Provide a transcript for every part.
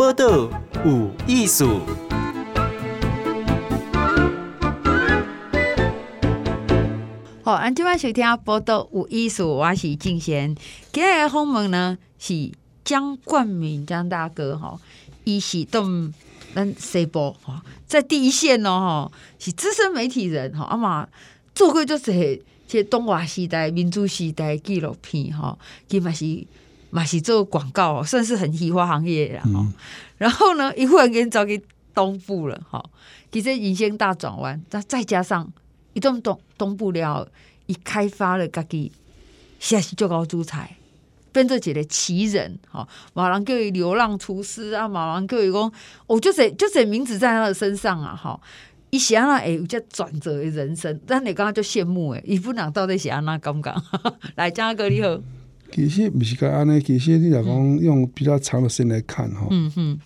报道有艺术。好，俺今晚收听报道有艺术，我是静贤。今日的访问呢是江冠铭江大哥哈，伊是动咱西部哈，在第一线哦哈，是资深媒体人哈，阿嘛做过就是这东华时代、民主时代纪录片哈，伊嘛是嘛是做广告，算是很喜欢行业啦哈。嗯、然后呢，一忽然间找给东部了哈，其实人生大转弯，再再加上。一动东东部了，一开发了家己，现在是最高主菜，变做一个奇人哈。马郎叫伊流浪厨师啊，马郎叫伊讲，哦，就这就这名字在他的身上啊哈。伊是安那哎，有只转折的人生，但你刚刚就羡慕诶，伊不能到底是安那刚刚来，江哥你好。其实不是讲安尼，其实你若讲用比较长的时间来看哈。嗯哼。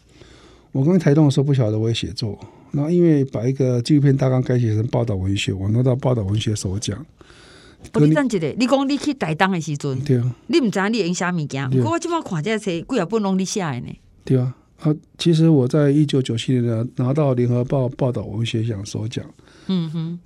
我刚台东的时候不晓得我会写作。然后因为把一个纪录片大纲改写成报道文学，我拿到报道文学首奖。不是等一下，你讲你去台东的时阵，对啊，你唔知你用啥物件？不过我今麦看这些几啊本拢你写的呢。对啊，啊，其实我在一九九七年呢拿到联合报报道文学奖首奖。嗯哼，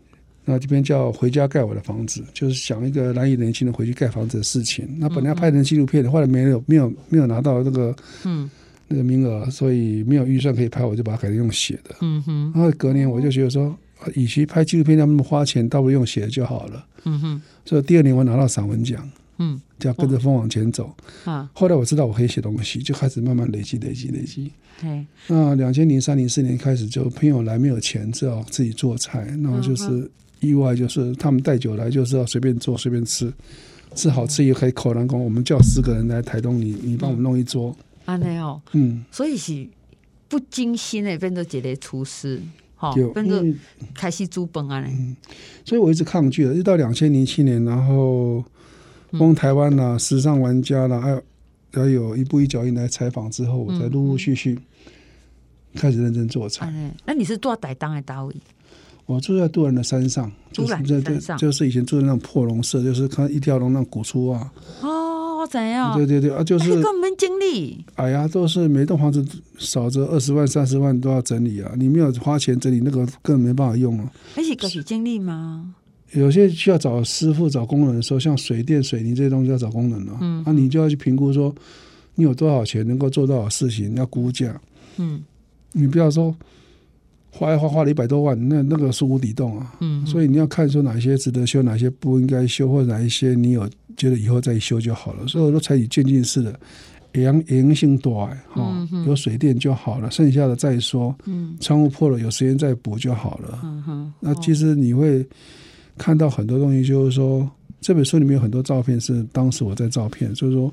那这边叫回家盖我的房子，就是想一个南移年轻人回去盖房子的事情。那本来要拍成纪录片的，后来没有没有没有拿到那个嗯。那个名额，所以没有预算可以拍，我就把它改成用写的。嗯哼。然后隔年我就觉得说，与其拍纪录片要那么花钱，倒不如用写的就好了。嗯哼。所以第二年我拿到散文奖。嗯。叫跟着风往前走。啊。后来我知道我可以写东西，就开始慢慢累积、累积、累积。对。那两千零三、零四年开始，就朋友来没有钱，只好自己做菜。然后就是意外，就是他们带酒来，就是要随便做、随便吃，吃好吃也可以口难攻。我们叫十个人来台东，你你帮我们弄一桌。安尼哦，嗯，所以是不精心的变做一个厨师，哈，变做开始煮饭安尼。嗯，所以我一直抗拒了，一直到两千零七年，然后光台湾啦、啊、时尚玩家啦、啊，还有还有一步一脚印来采访之后，我才陆陆续续开始认真做菜。嗯、那你是住在台东的单位？我住在杜兰的山上，就是山上，就是以前住在那种破农舍，就是看一条龙那种古厝啊。哦怎样？对对对啊，就是根本没精力。哎呀，都是每栋房子少则二十万、三十万都要整理啊！你没有花钱整理，那个根本没办法用啊。而且可以精力吗？有些需要找师傅、找工人的时候，像水电、水泥这些东西要找工人了。嗯，那、啊、你就要去评估说，你有多少钱能够做多少事情，要估价。嗯，你不要说。花一花花了一百多万，那那个是无底洞啊。嗯，所以你要看说哪些值得修，哪些不应该修，或者哪一些你有觉得以后再修就好了。所以我都采取渐进式的，阳阳性多哈，嗯、有水电就好了，剩下的再说。嗯，窗户破了有时间再补就好了。嗯哼，哦、那其实你会看到很多东西，就是说这本书里面有很多照片是当时我在照片，就是说。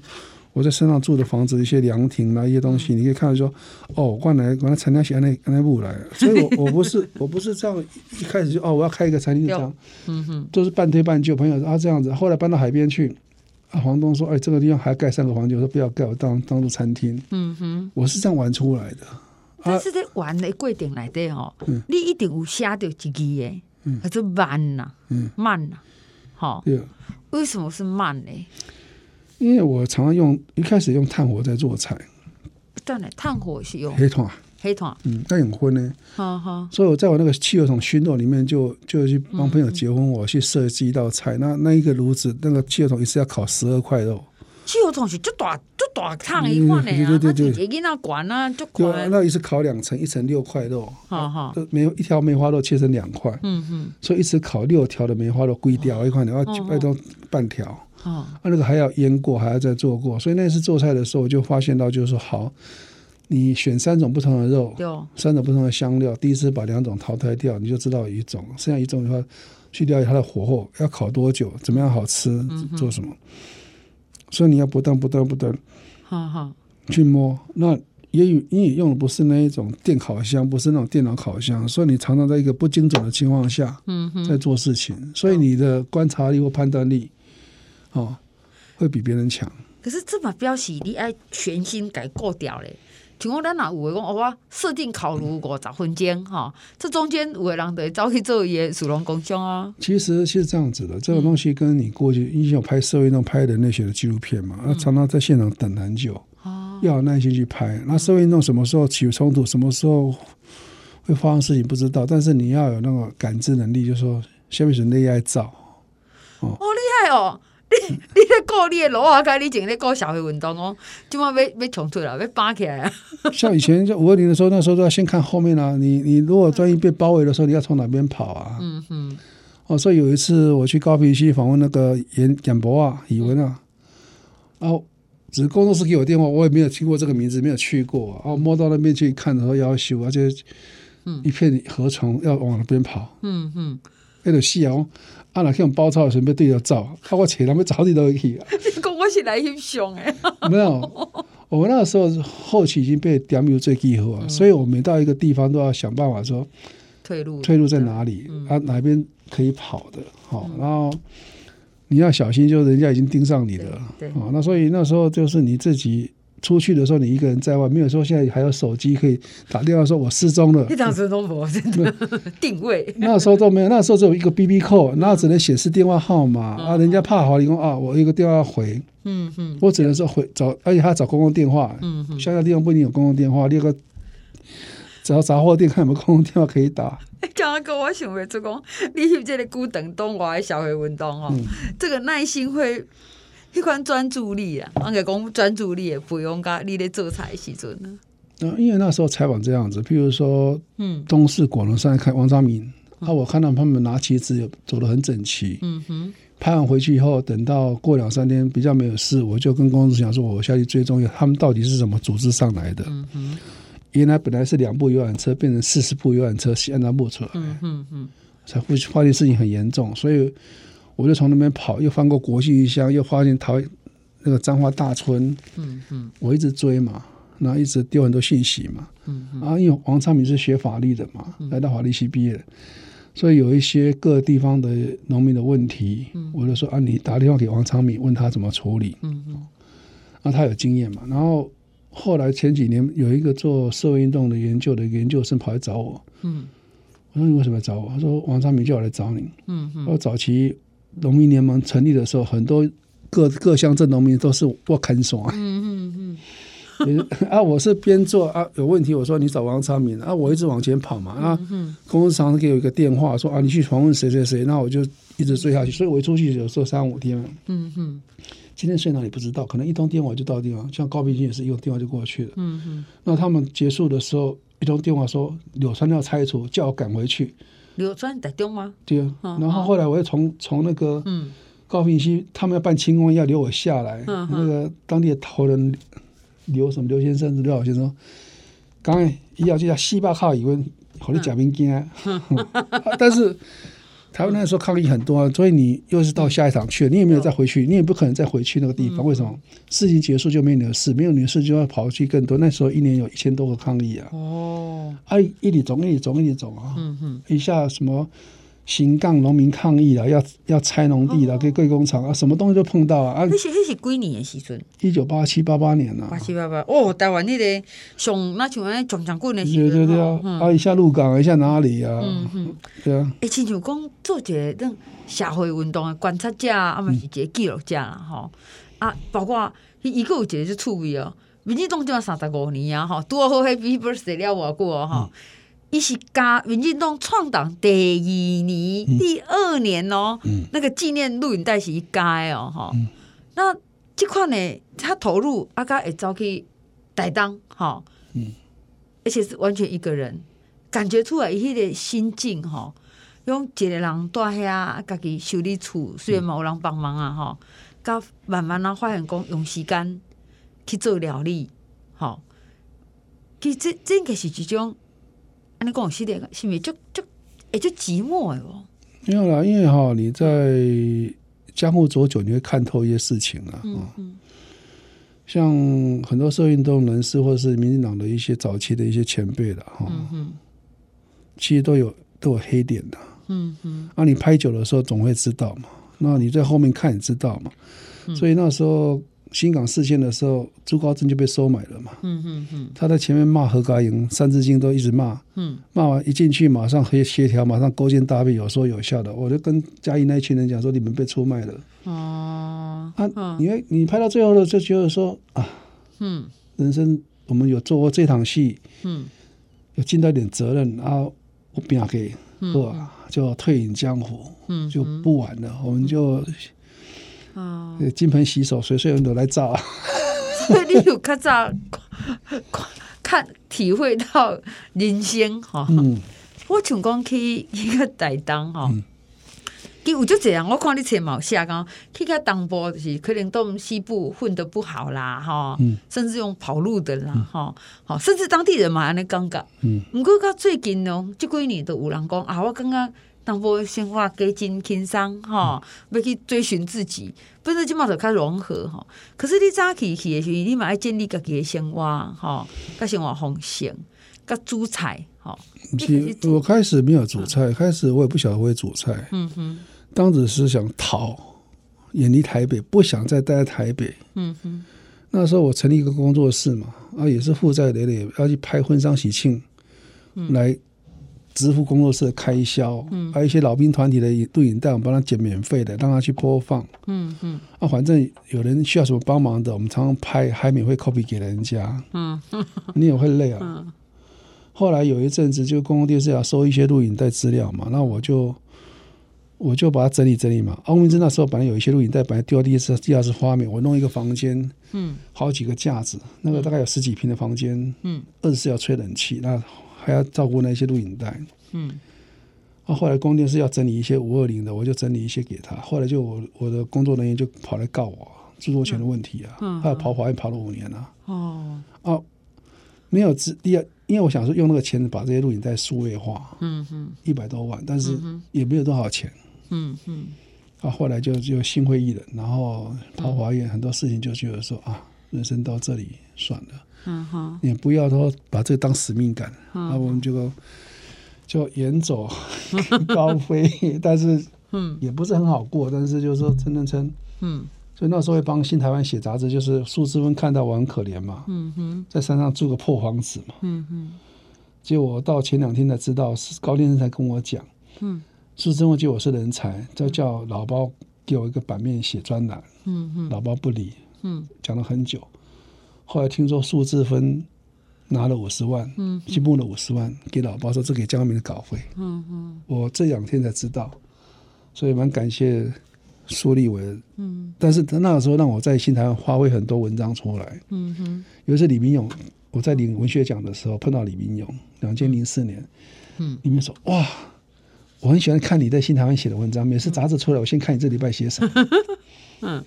我在山上住的房子，一些凉亭啦，一些东西，你可以看到说，哦，原来原来陈家喜那那部来，所以我我不是我不是这样一开始就哦，我要开一个餐厅这样，嗯哼，都是半推半就。朋友说啊这样子，后来搬到海边去，啊房东说，哎，这个地方还要盖三个房间，我说不要盖，我当当做餐厅，嗯哼，我是这样玩出来的。但是在玩的过程来的哦，你一定有写到一句的，嗯，还是慢呐，嗯，慢呐，好，对，为什么是慢呢？因为我常常用一开始用炭火在做菜，对呢，炭火是用黑炭，黑炭，嗯，那很昏呢，哈哈。所以我在我那个汽油桶熏肉里面就，就就去帮朋友结婚，我去设计一道菜。那那一个炉子，那个汽油桶一次要烤十二块肉。汽油桶是就大就大烫一块的呀，对对对对，给那管啊，就管。那一次烤两层，一层六块肉，哈哈，梅一条梅花肉切成两块，嗯嗯，所以一次烤六条的梅花肉，贵掉一块，你要拜托半条。哦，那个还要腌过，还要再做过，所以那次做菜的时候，我就发现到，就是说，好，你选三种不同的肉，三种不同的香料，第一次把两种淘汰掉，你就知道一种，剩下一种的话，去掉它的火候，要烤多久，怎么样好吃，嗯、做什么，所以你要不断不断不断，好好去摸。那也有，你也用的不是那一种电烤箱，不是那种电脑烤箱，所以你常常在一个不精准的情况下，嗯哼，在做事情，所以你的观察力或判断力。哦，会比别人强。可是这把标示你爱全新改过掉嘞。请问咱哪有的讲，我设定烤炉五十分钟哈，这中间有的人得早去做一个属龙工匠啊。其实是这样子的，这个东西跟你过去，以前有拍社会运动拍人类学的纪录片嘛，嗯、常常在现场等很久。哦要有耐心去拍。那社会运动什么时候起冲突，什么时候会发生事情不知道，但是你要有那个感知能力，就是说下面是内爱造。哦，好厉害哦！你你在顾你的路啊，跟你前咧顾社会运动哦，今晚要要冲突了，要扒起来啊！像以前在五二零的时候，那时候都要先看后面啊。你你如果万一被包围的时候，你要从哪边跑啊？嗯哼。哦，所以有一次我去高平区访问那个严简博啊、以文啊，然后只是工作室给我电话，我也没有听过这个名字，没有去过。然后摸到那边去看的时候，要修，而且一片河床要往那边跑。嗯嗯。那个夕阳。啊！那种包抄的时候，对着照，啊！我切，他们找你都去啊！你讲我是来英雄诶？没有，我们那个时候后期已经被点名最记号啊，所以我每到一个地方都要想办法说退路，退路在哪里？啊，哪边可以跑的？好，然后你要小心，就人家已经盯上你了。对，啊，那所以那时候就是你自己。出去的时候，你一个人在外，没有说现在还有手机可以打电话说“我失踪了”。一张失踪符，真的 定位。那时候都没有，那时候只有一个 BB call，那只能显示电话号码啊。人家怕好，你说啊，我一个电话回，嗯嗯，我只能说回找，而且还要找公共电话，嗯嗯，乡下地方不一定有公共电话，另一个找杂货店看有没有公共电话可以打。讲个我想袂出讲，你是这个孤等东华的社会运动哦，这个耐心会。一款专注力啊，我讲专注力也不用噶，你咧做菜时阵呢？嗯，因为那时候采访这样子，譬如说，嗯，东势果农山看王昌明，嗯、啊，我看到他们拿旗子走得很整齐，嗯哼。拍完回去以后，等到过两三天比较没有事，我就跟公司讲说，我下去追踪他们到底是怎么组织上来的。嗯哼。原来本来是两部游览车变成四十部游览车，是按照部出来，嗯哼哼，才会发现事情很严重，所以。我就从那边跑，又翻过国际一乡，又发现桃那个彰化大村，嗯嗯，我一直追嘛，然后一直丢很多信息嘛，嗯嗯，啊，因为王昌明是学法律的嘛，来到法律系毕业，所以有一些各地方的农民的问题，我就说啊，你打电话给王昌明，问他怎么处理，嗯嗯，那他有经验嘛，然后后来前几年有一个做社会运动的研究的研究生跑来找我，嗯，我说你为什么要找我？他说王昌明叫我来找你，嗯嗯，我早期。农民联盟成立的时候，很多各各乡镇农民都是我看守啊。嗯嗯嗯。啊，我是边做啊，有问题我说你找王昌明啊，我一直往前跑嘛啊。公司常常给我一个电话说啊，你去访问谁谁谁，那我就一直追下去。所以我一出去有时候三五天。嗯哼。今天睡哪里不知道，可能一通电话就到地方，像高屏溪也是一通电话就过去了。嗯哼。那他们结束的时候，一通电话说柳川要拆除，叫我赶回去。柳专在中吗？对啊，然后后来我又从从那个高平溪，他们要办清宫，要留我下来。那个当地的头人刘什么刘先生，刘老先生，刚才医药就要西巴靠以为好的假兵惊，但是。台湾那时候抗议很多啊，所以你又是到下一场去了，你也没有再回去，你也不可能再回去那个地方。为什么？事情结束就没有你的事，没有你的事就要跑去更多。那时候一年有一千多个抗议啊！哦，啊，一里总一里总一里总啊！嗯哼，一下什么？新港农民抗议了，要要拆农地了，给贵工厂啊，什么东西都碰到啊。啊那是那是几年的时阵？一九八七八八年呐。八七八八哦，台湾那个上那像安撞墙棍的时阵。对对对啊，啊一下鹿港，一下哪里啊？嗯嗯，对啊。诶，亲像讲做一个那社会运动的观察者，啊嘛是一个记录者啦，吼啊，包括伊伊个有一个就趣味哦，民进党就三十五年啊，吼，多好迄比不是写了偌久哦，吼。伊是加民进党创党第二年、嗯、第二年哦，嗯、那个纪念录影带是伊加的哦，吼、嗯。那这款呢，他投入阿加会走去台东，哈，嗯，而且是完全一个人，感觉出来伊迄个心境，吼，用一个人住遐，家己修理厝，虽然嘛有人帮忙啊，哈，甲慢慢啊发现讲用时间去做料理，吼，其实这这个是一种。你讲系列是咪就就哎就寂寞哎哦？没有啦，因为哈你在江湖走久，你会看透一些事情啊。嗯嗯。像很多社会运动人士，或者是民进党的一些早期的一些前辈的哈，嗯，其实都有都有黑点的。嗯嗯。啊，你拍久的时候总会知道嘛。那你在后面看也知道嘛。所以那时候。新港事件的时候，朱高正就被收买了嘛。嗯嗯嗯。他在前面骂何家营、三字经都一直骂。嗯。骂完一进去，马上可以协调，马上勾践搭背，有说有笑的。我就跟嘉义那一群人讲说：“你们被出卖了。”哦。啊，因为你拍到最后了，就觉得说啊，嗯，人生我们有做过这场戏，嗯，有尽到一点责任，然后我不要给，嗯是吧？就退隐江湖，嗯，就不玩了，我们就啊，金盆洗手，谁谁人都来照啊。所以你有较早看体会到人生哈。嗯，我想讲去去个台东哈，伊有就这样！我看你册嘛有写讲去个东部就是可能到西部混得不好啦，哈，甚至用跑路的啦，哈，好，甚至当地人嘛安尼感觉。嗯，毋过到最近哦，即几年都有人讲啊，我感觉东部生活加真轻松哈，要去追寻自己，不是即马就较融合哈。可是你早起去的时候，你嘛爱建立家己的生活哈，甲生活方式，甲煮菜我开始没有煮菜，开始我也不晓得会煮菜。嗯哼。当时是想逃，远离台北，不想再待在台北。嗯哼，那时候我成立一个工作室嘛，啊，也是负债累累，要去拍婚丧喜庆，嗯、来支付工作室的开销。嗯，还有一些老兵团体的录影带，我们帮他剪免费的，让他去播放。嗯嗯，啊，反正有人需要什么帮忙的，我们常常拍，还免费 copy 给人家。嗯，你也会累啊。嗯、后来有一阵子，就公共电视要收一些录影带资料嘛，那我就。我就把它整理整理嘛。翁明珍那时候本来有一些录影带，本来丢到地下室，地下室花园，我弄一个房间，嗯，好几个架子，那个大概有十几平的房间，嗯，二十四要吹冷气，那还要照顾那些录影带，嗯。啊，后来公电是要整理一些五二零的，我就整理一些给他。后来就我我的工作人员就跑来告我著作权的问题啊，嗯，他跑法院跑了五年了，哦，哦，没有资第二，因为我想说用那个钱把这些录影带数位化，嗯哼，一百多万，但是也没有多少钱。嗯嗯，啊，后来就就心灰意冷，然后跑法院，很多事情就觉得说啊，人生到这里算了，嗯哼，也不要说把这个当使命感，那，我们就就远走 高飞，但是嗯，也不是很好过，但是就是说撑撑撑，嗯，所以那时候会帮新台湾写杂志，就是苏志芬看到我很可怜嘛，嗯哼，在山上住个破房子嘛，嗯哼，结果我到前两天才知道，是高先生才跟我讲，嗯。苏贞文觉得我是人才，就叫老包给我一个版面写专栏。嗯嗯，老包不理。嗯，讲了很久。后来听说苏志芬拿了五十万，嗯，去募了五十万给老爸，说这给江明的稿费。嗯嗯，我这两天才知道，所以蛮感谢苏立文。嗯，但是他那个时候让我在新台湾发挥很多文章出来。嗯哼，有一次李明勇，我在领文学奖的时候碰到李明勇，两千零四年。嗯，李明说哇。我很喜欢看你在新台湾写的文章，每次杂志出来，我先看你这礼拜写什么。嗯，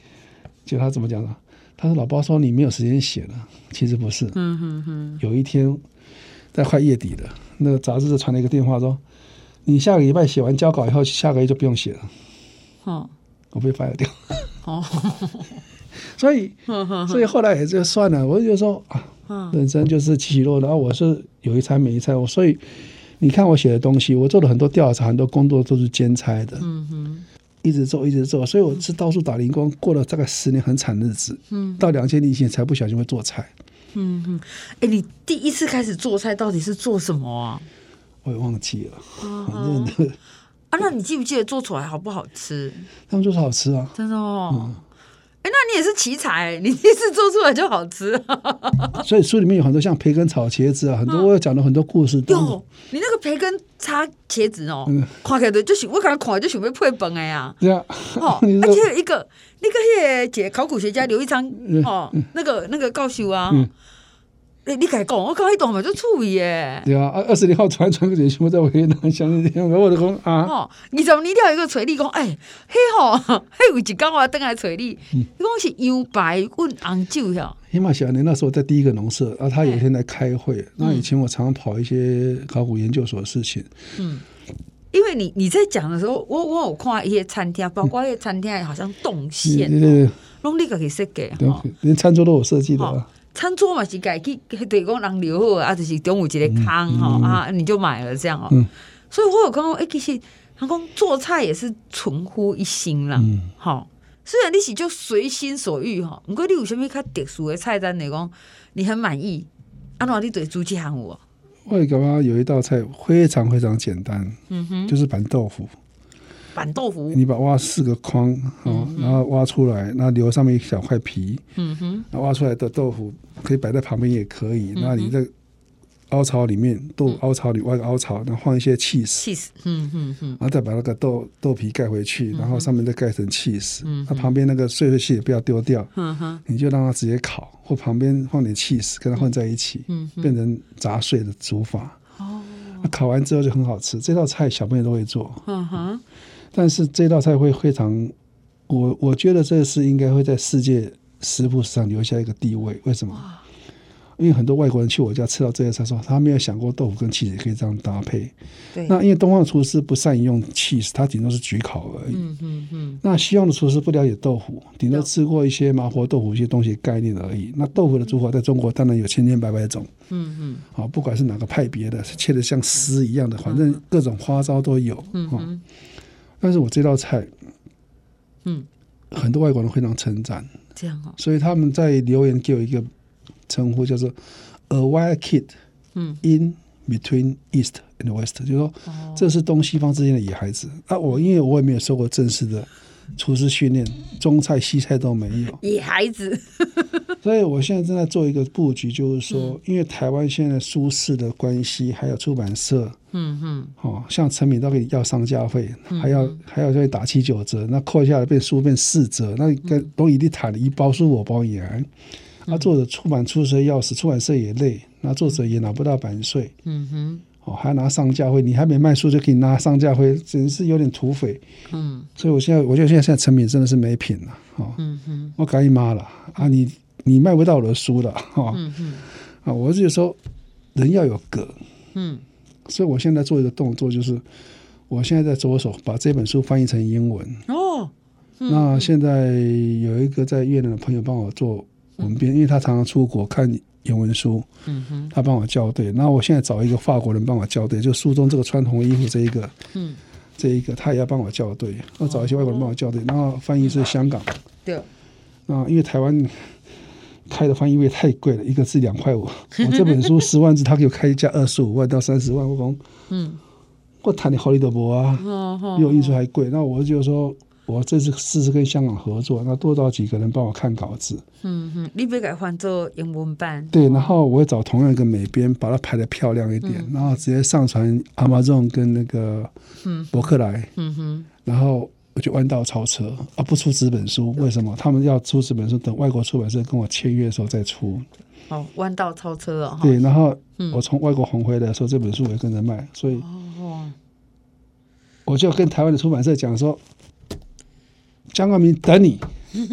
就他怎么讲呢？他说：“老包说你没有时间写了，其实不是。嗯哼哼。有一天在快月底了，那个杂志就传了一个电话说，你下个礼拜写完交稿以后，下个月就不用写了。哦，我被 fire 掉。哦，所以，所以后来也就算了。我就说啊，人生就是起起落落，然后我是有一餐没一餐，我所以。你看我写的东西，我做了很多调查，很多工作都是兼差的，嗯哼，一直做一直做，所以我是到处打零工，过了大概十年很惨的日子，嗯，到两千年以前才不小心会做菜，嗯哼，哎，你第一次开始做菜到底是做什么啊？我也忘记了，反正啊，那你记不记得做出来好不好吃？他们说是好吃啊，真的哦。嗯那你也是奇才，你第一次做出来就好吃。所以书里面有很多像培根炒茄子啊，很多我有讲了很多故事。哟，你那个培根插茄子哦，看起来就是我刚刚看就想要配饭的呀。对啊，哦，而且有一个那个迄个姐考古学家刘一昌哦，那个那个教授啊。你你改讲，我刚一段嘛就处理耶。对啊，二十二号传传个短信，我在维也纳想那天，我就讲啊。哦，二十二条一个找你讲，哎，嘿吼，嘿有一天我等来找你，你讲是油白问红酒呀。起码小年那时候在第一个农舍，啊，他有一天来开会。那以前我常常跑一些考古研究所的事情。嗯，因为你你在讲的时候，我我有看一些餐厅，包括一些餐厅好像动线，拢你自己设计，连餐桌都有设计的。餐桌嘛是改去对讲人留好啊，就是中午一个坑哈啊，你就买了这样哦。嗯、所以我有刚刚哎，其实他讲做菜也是存乎一心啦。好、嗯，虽然你是就随心所欲哈，不过你有什么较特殊的菜单来讲，你很满意？安怎你对煮这项有？我感觉有一道菜非常非常简单，嗯哼，就是板豆腐。板豆腐，你把挖四个框，哦，然后挖出来，那留上面一小块皮，嗯哼，那挖出来的豆腐可以摆在旁边也可以，那你这。凹槽里面豆凹槽里挖个凹槽，然后放一些起司，嗯嗯嗯，然后再把那个豆豆皮盖回去，然后上面再盖层起司，它旁边那个碎碎屑也不要丢掉，嗯哼，你就让它直接烤，或旁边放点起司，跟它混在一起，嗯，变成杂碎的煮法，哦，那烤完之后就很好吃。这道菜小朋友都会做，嗯哼，但是这道菜会非常，我我觉得这是应该会在世界食谱史上留下一个地位，为什么？因为很多外国人去我家吃到这些菜，说他没有想过豆腐跟起司可以这样搭配。对。那因为东方的厨师不善于用起司，他顶多是焗烤而已。嗯嗯嗯。那西方的厨师不了解豆腐，顶多吃过一些麻婆豆腐一些东西概念而已。那豆腐的做法在中国当然有千千百百种。嗯嗯。好，不管是哪个派别的，切的像丝一样的，反正各种花招都有。嗯嗯。但是我这道菜，嗯，很多外国人非常称赞。这样哦。所以他们在留言给我一个。称呼叫做 A Wild Kid 嗯 in Between East and West，就是说这是东西方之间的野孩子。啊，我因为我也没有受过正式的厨师训练，中菜西菜都没有。野孩子，所以我现在正在做一个布局，就是说，因为台湾现在书市的关系，还有出版社，嗯哼，哦，像成品都可以要上架费，还要还要再打七九折，那扣下来变书变四折，那跟东一地谈的一包书我包也还。那作者出版出社要死，出版社也累，那作者也拿不到版税，嗯哼，哦，还拿上架费，你还没卖书就可以拿上架费，真是有点土匪，嗯，所以我现在我觉得现在现在成品真的是没品了，哦，嗯哼，我赶紧骂了啊，你你卖不到我的书了，哈，嗯哼，啊，我是说人要有格，嗯，所以我现在做一个动作，就是我现在在着手把这本书翻译成英文，哦，那现在有一个在越南的朋友帮我做。文编，因为他常常出国看英文书，嗯哼，他帮我校对。那我现在找一个法国人帮我校对，就书中这个穿红衣服这一个，嗯，这一个他也要帮我校对。我找一些外国人帮我校对，然后翻译是香港，对。啊，因为台湾开的翻译费太贵了，一个字两块五。我这本书 十万字，他给我开价二十五万到三十万，我讲，嗯，我谈的好利德博啊，比我印书还贵。那我就说。我这次试试跟香港合作，那多找几个人帮我看稿子。嗯哼，你别改换做英文版。对，然后我会找同样一个美编，把它排的漂亮一点，嗯、然后直接上传 Amazon 跟那个博客来。嗯哼，然后我就弯道超车啊，不出纸本书，为什么？他们要出纸本书，等外国出版社跟我签约的时候再出。哦，弯道超车啊、哦！对，然后我从外国红回来的时候，这本书我也跟着卖，所以，我就跟台湾的出版社讲说。江冠明等你，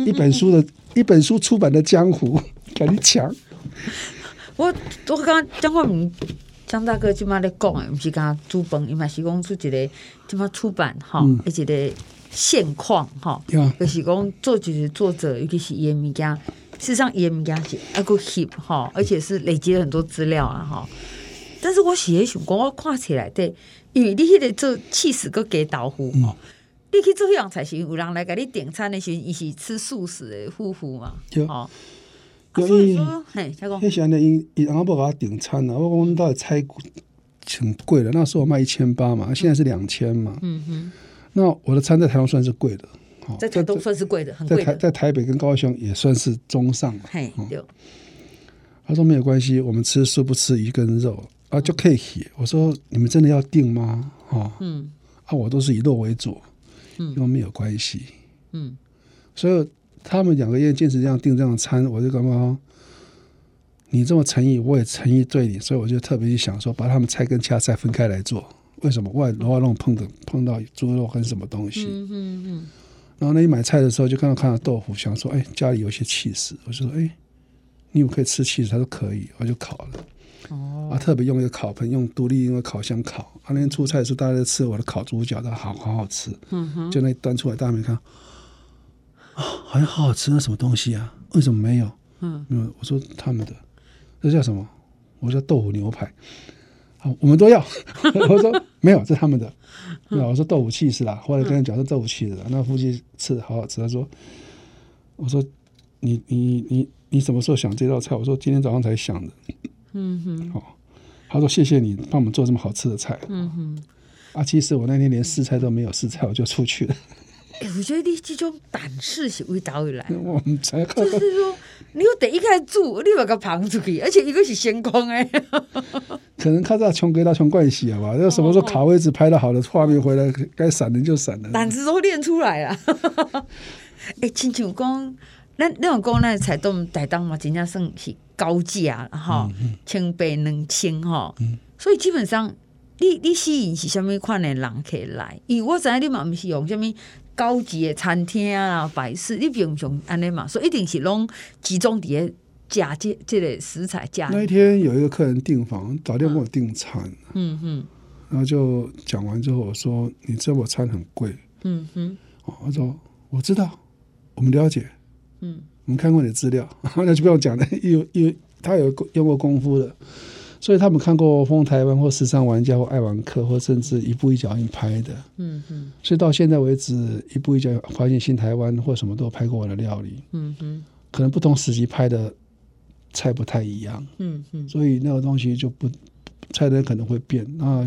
一本书的 一本书出版的江湖，赶紧抢！我我刚刚江冠明江大哥今嘛咧讲诶，不是刚刚主本，伊嘛是讲出一个今嘛出版哈，一个现况哈，就是讲作就是作者，尤其是伊诶物件，事实上伊诶物件是还够 hip 哈，而且是累积了很多资料啊哈。但是我写想讲，我看起来对，因为你迄个做起司搁加豆腐哈。你去做样才是有人来给你点餐的时候，伊是吃素食的夫妇嘛？哦，所以说，嘿，他讲，以前的因因阿伯给他点餐了，我讲你到底菜挺贵的，那时候我卖一千八嘛，现在是两千嘛。嗯哼，那我的餐在台湾算是贵的，哦在台东算是贵的，很贵的。在台在台北跟高雄也算是中上。嘿，有。他说没有关系，我们吃素不吃鱼跟肉啊，就可以。我说你们真的要订吗？哦，嗯，啊，我都是以肉为主。因为没有关系，嗯，所以他们两个愿意坚持这样订这样的餐，我就感觉你这么诚意，我也诚意对你，所以我就特别去想说，把他们菜跟其他菜分开来做。为什么？外罗瓦弄碰的碰到猪肉跟什么东西？嗯嗯嗯。然后那一买菜的时候，就看到看到豆腐，想说，哎，家里有些气势，我就说，哎，你有可以吃气势，他说可以，我就烤了。哦，啊，特别用一个烤盆，用独立用个烤箱烤。啊，那天出差的时候，大家在吃我的烤猪脚，都好好好吃。嗯哼，就那端出来，大家没看，啊，好像好好吃，那什么东西啊？为什么没有？嗯，没有。我说他们的，这叫什么？我说豆腐牛排。好，我们都要。我说没有，这是他们的。那我说豆腐起司啦，后来跟人讲是豆腐起司的。那夫妻吃的好好吃。他说，我说你你你你什么时候想这道菜？我说今天早上才想的。嗯哼，好，他说谢谢你帮我们做这么好吃的菜。嗯哼，啊，其实我那天连试菜都没有试菜，我就出去了。哎、欸，我觉得你这种胆识是为哪里来？我们才就是说，你有第一开始煮，你把个旁出去，而且一个是先空哎。可能看到穷鬼到穷惯习了吧？要什么时候卡位置拍的好的画面回来，该闪人就闪了。胆子都练出来了。哎、欸，亲像讲，那那种讲那菜冻台东嘛，真正算是高价哈，千八两千哈。所以基本上，你你吸引是什么款的人可以来？因为我知你嘛不是用什么。高级的餐厅啊，摆饰你平常安尼嘛，所以一定是拢集中伫加这这个食材加。那一天有一个客人订房，早点跟我订餐，嗯哼，然后就讲完之后我说：“你知道我餐很贵。”嗯哼，哦，他说：“我知道，我们了解，嗯，我们看过你的资料，那就不用讲了，因为因为他有用过功夫的。”所以他们看过《风台湾》或《时尚玩家》或《爱玩客》或甚至一步一脚印拍的，嗯嗯。所以到现在为止，一步一脚印发现新台湾或什么都拍过我的料理，嗯哼。可能不同时期拍的菜不太一样，嗯嗯。所以那个东西就不菜单可能会变那。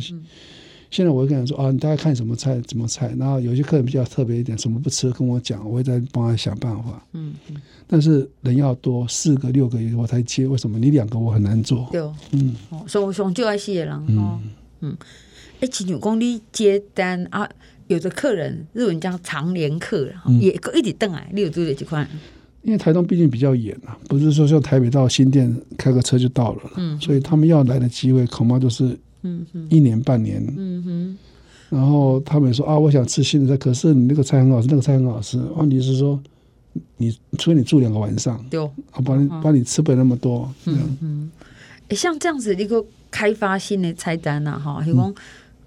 现在我会跟他说啊，你大概看什么菜，什么菜。然后有些客人比较特别一点，什么不吃跟我讲，我会再帮他想办法。嗯嗯。但是人要多，四个六个我才接。为什么你两个我很难做？对，嗯。所以我想就爱写人。嗯嗯。哎，亲像讲你接单啊，有的客人日文叫常连客，嗯、也一直等来。你有做的几款？因为台东毕竟比较远啊，不是说像台北到新店开个车就到了。嗯。所以他们要来的机会恐怕就是。嗯哼，一年半年，嗯哼，然后他们说啊，我想吃新的菜，可是你那个菜很好吃，那个菜很好吃。问题是说，你除非你住两个晚上，对，我帮你帮你吃不了那么多。嗯嗯，哎，像这样子一个开发新的菜单呐，哈，希望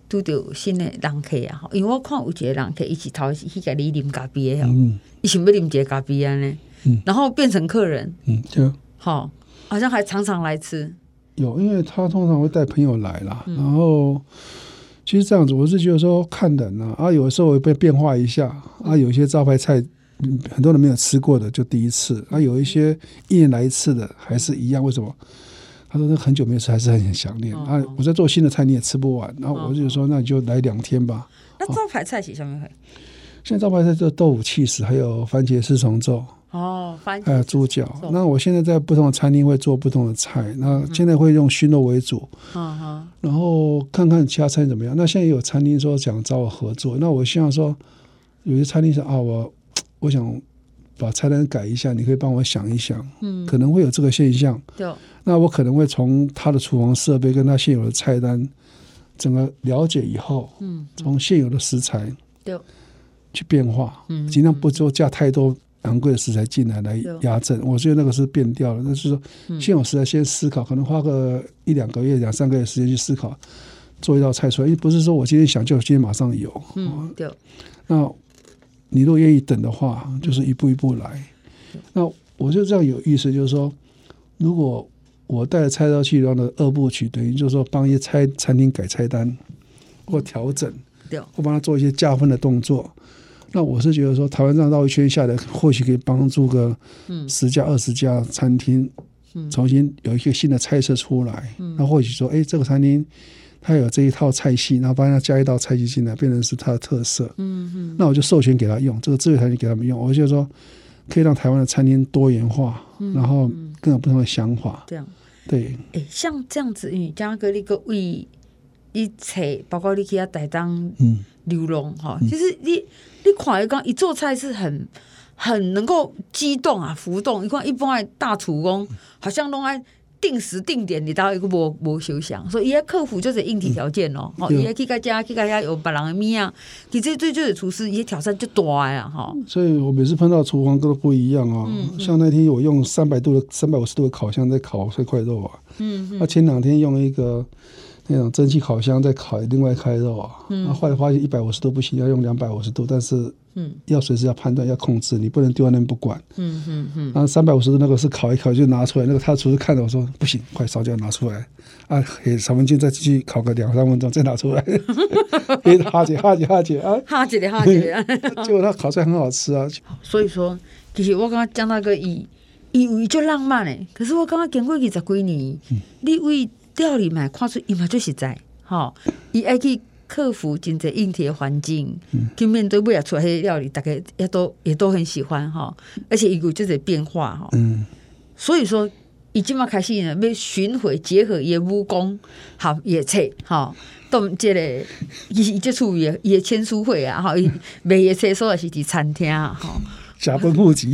拄着新的人客啊，哈，因为我看有一个人客一起头去给你啉咖啡的，嗯，一想要啉一个咖啡啊呢，嗯，然后变成客人，嗯，就好，好像还常常来吃。有，因为他通常会带朋友来啦。然后其实这样子，我是觉得说看人啊，啊，有的时候会被变化一下，啊，有一些招牌菜很多人没有吃过的就第一次，啊，有一些一年来一次的还是一样，为什么？他说那很久没有吃，还是很想念啊。我在做新的菜你也吃不完，然后我就说那你就来两天吧。那招牌菜是什么？现在招牌菜就豆腐起司，还有番茄丝虫粥。哦，还有猪脚。那我现在在不同的餐厅会做不同的菜，那现在会用熏肉为主。嗯哼。然后看看其他餐厅怎么样。那现在也有餐厅说想找我合作，那我希望说，有些餐厅说啊，我我想把菜单改一下，你可以帮我想一想。嗯。可能会有这个现象。对。那我可能会从他的厨房设备跟他现有的菜单整个了解以后，嗯，从现有的食材对去变化，嗯，尽量不做加太多。昂贵的食材进来来压阵，我觉得那个是变掉了。那是说，现有食材先思考，可能花个一两个月、两三个月时间去思考，做一道菜出来。因为不是说我今天想就今天马上有。嗯，对。那你如果愿意等的话，就是一步一步来。那我就这样有意思，就是说，如果我带着菜刀去然后的二部曲，等于就是说帮一些菜餐厅改菜单或调整，对，或帮他做一些加分的动作。那我是觉得说，台湾这样绕一圈下来，或许可以帮助个十家、二十家餐厅，重新有一个新的菜色出来。那或许说，哎，这个餐厅它有这一套菜系，然后帮它加一道菜系进来，变成是它的特色。嗯嗯。那我就授权给他用这个智慧餐厅给他们用，我就说可以让台湾的餐厅多元化，然后更有不同的想法。这样。对。哎，像这样子，你江哥你个为一切，包括你其他台当嗯流浪哈，其实你。你看，一讲一做菜是很很能够激动啊，浮动。你看一般的大厨工，好像拢爱定时定点，你到一个无无休想，所以伊要克服就是硬体条件哦。哦、嗯，伊要去个家去个家有别人的物啊，其实最就是厨师，伊挑战就大呀哈。所以我每次碰到厨房都不一样啊。像那天我用三百度的、三百五十度的烤箱在烤这块肉啊。嗯。那、嗯、前两天用一个。那种蒸汽烤箱在烤另外一块肉啊，嗯，后来发现一百五十度不行，要用两百五十度，但是嗯，要随时要判断要控制，你不能丢在那边不管，嗯嗯嗯。然后三百五十度那个是烤一烤就拿出来，那个他厨师看着我说不行，快烧焦拿出来。啊，给三分钟再继续烤个两三分钟再拿出来，别哈姐哈姐哈姐啊，哈姐的哈姐，结果他烤出来很好吃啊。所以说，其实我刚刚讲那个以以为就浪漫嘞，可是我刚刚经过二十几年，嗯、你为。料理嘛，看出伊嘛最实在，吼，伊爱去克服真济硬体的环境，嗯、去面对未来出来的料理，大概也都也都很喜欢哈，而且伊有这些变化哈。嗯，所以说，已经嘛开始呢，要巡回结合伊诶武功，好也册哈，都这个伊伊接触也也签书会啊，吼，伊，卖也册所也是伫餐厅啊，哈。假分户籍，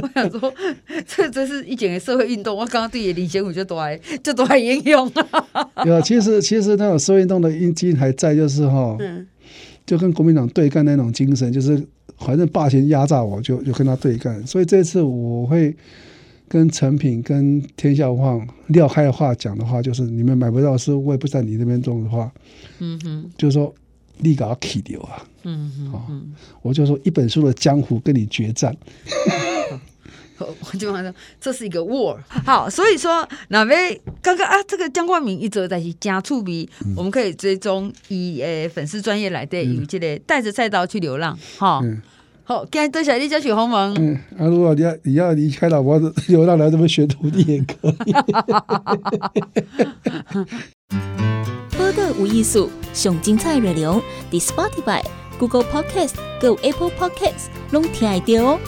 我想说，这这是一整个社会运动。我刚刚对李贤武就都爱就都还应用。有，其实其实那种社会运动的基因还在，就是哈，就跟国民党对干那种精神，就是反正霸权压榨我就就跟他对干。所以这次我会跟成品、跟天下无坊撂开的话讲的话，就是你们买不到是，我也不在你那边种的话，嗯哼，就是说。立搞起掉啊！嗯嗯，好，我就说一本书的江湖跟你决战。我就说这是一个 war。好，所以说那位刚刚啊，这个江冠明一直在去加醋鼻，嗯、我们可以追踪以诶粉丝专业来的有这个带着菜刀去流浪。哈，嗯、好，今天多谢你，叫许鸿蒙。嗯，啊，如果你要你要离开老婆流浪来这边学徒弟也可以。无艺术，上精彩内容伫 Spotify、Google Podcast、Go Apple Podcasts，拢听得到哦。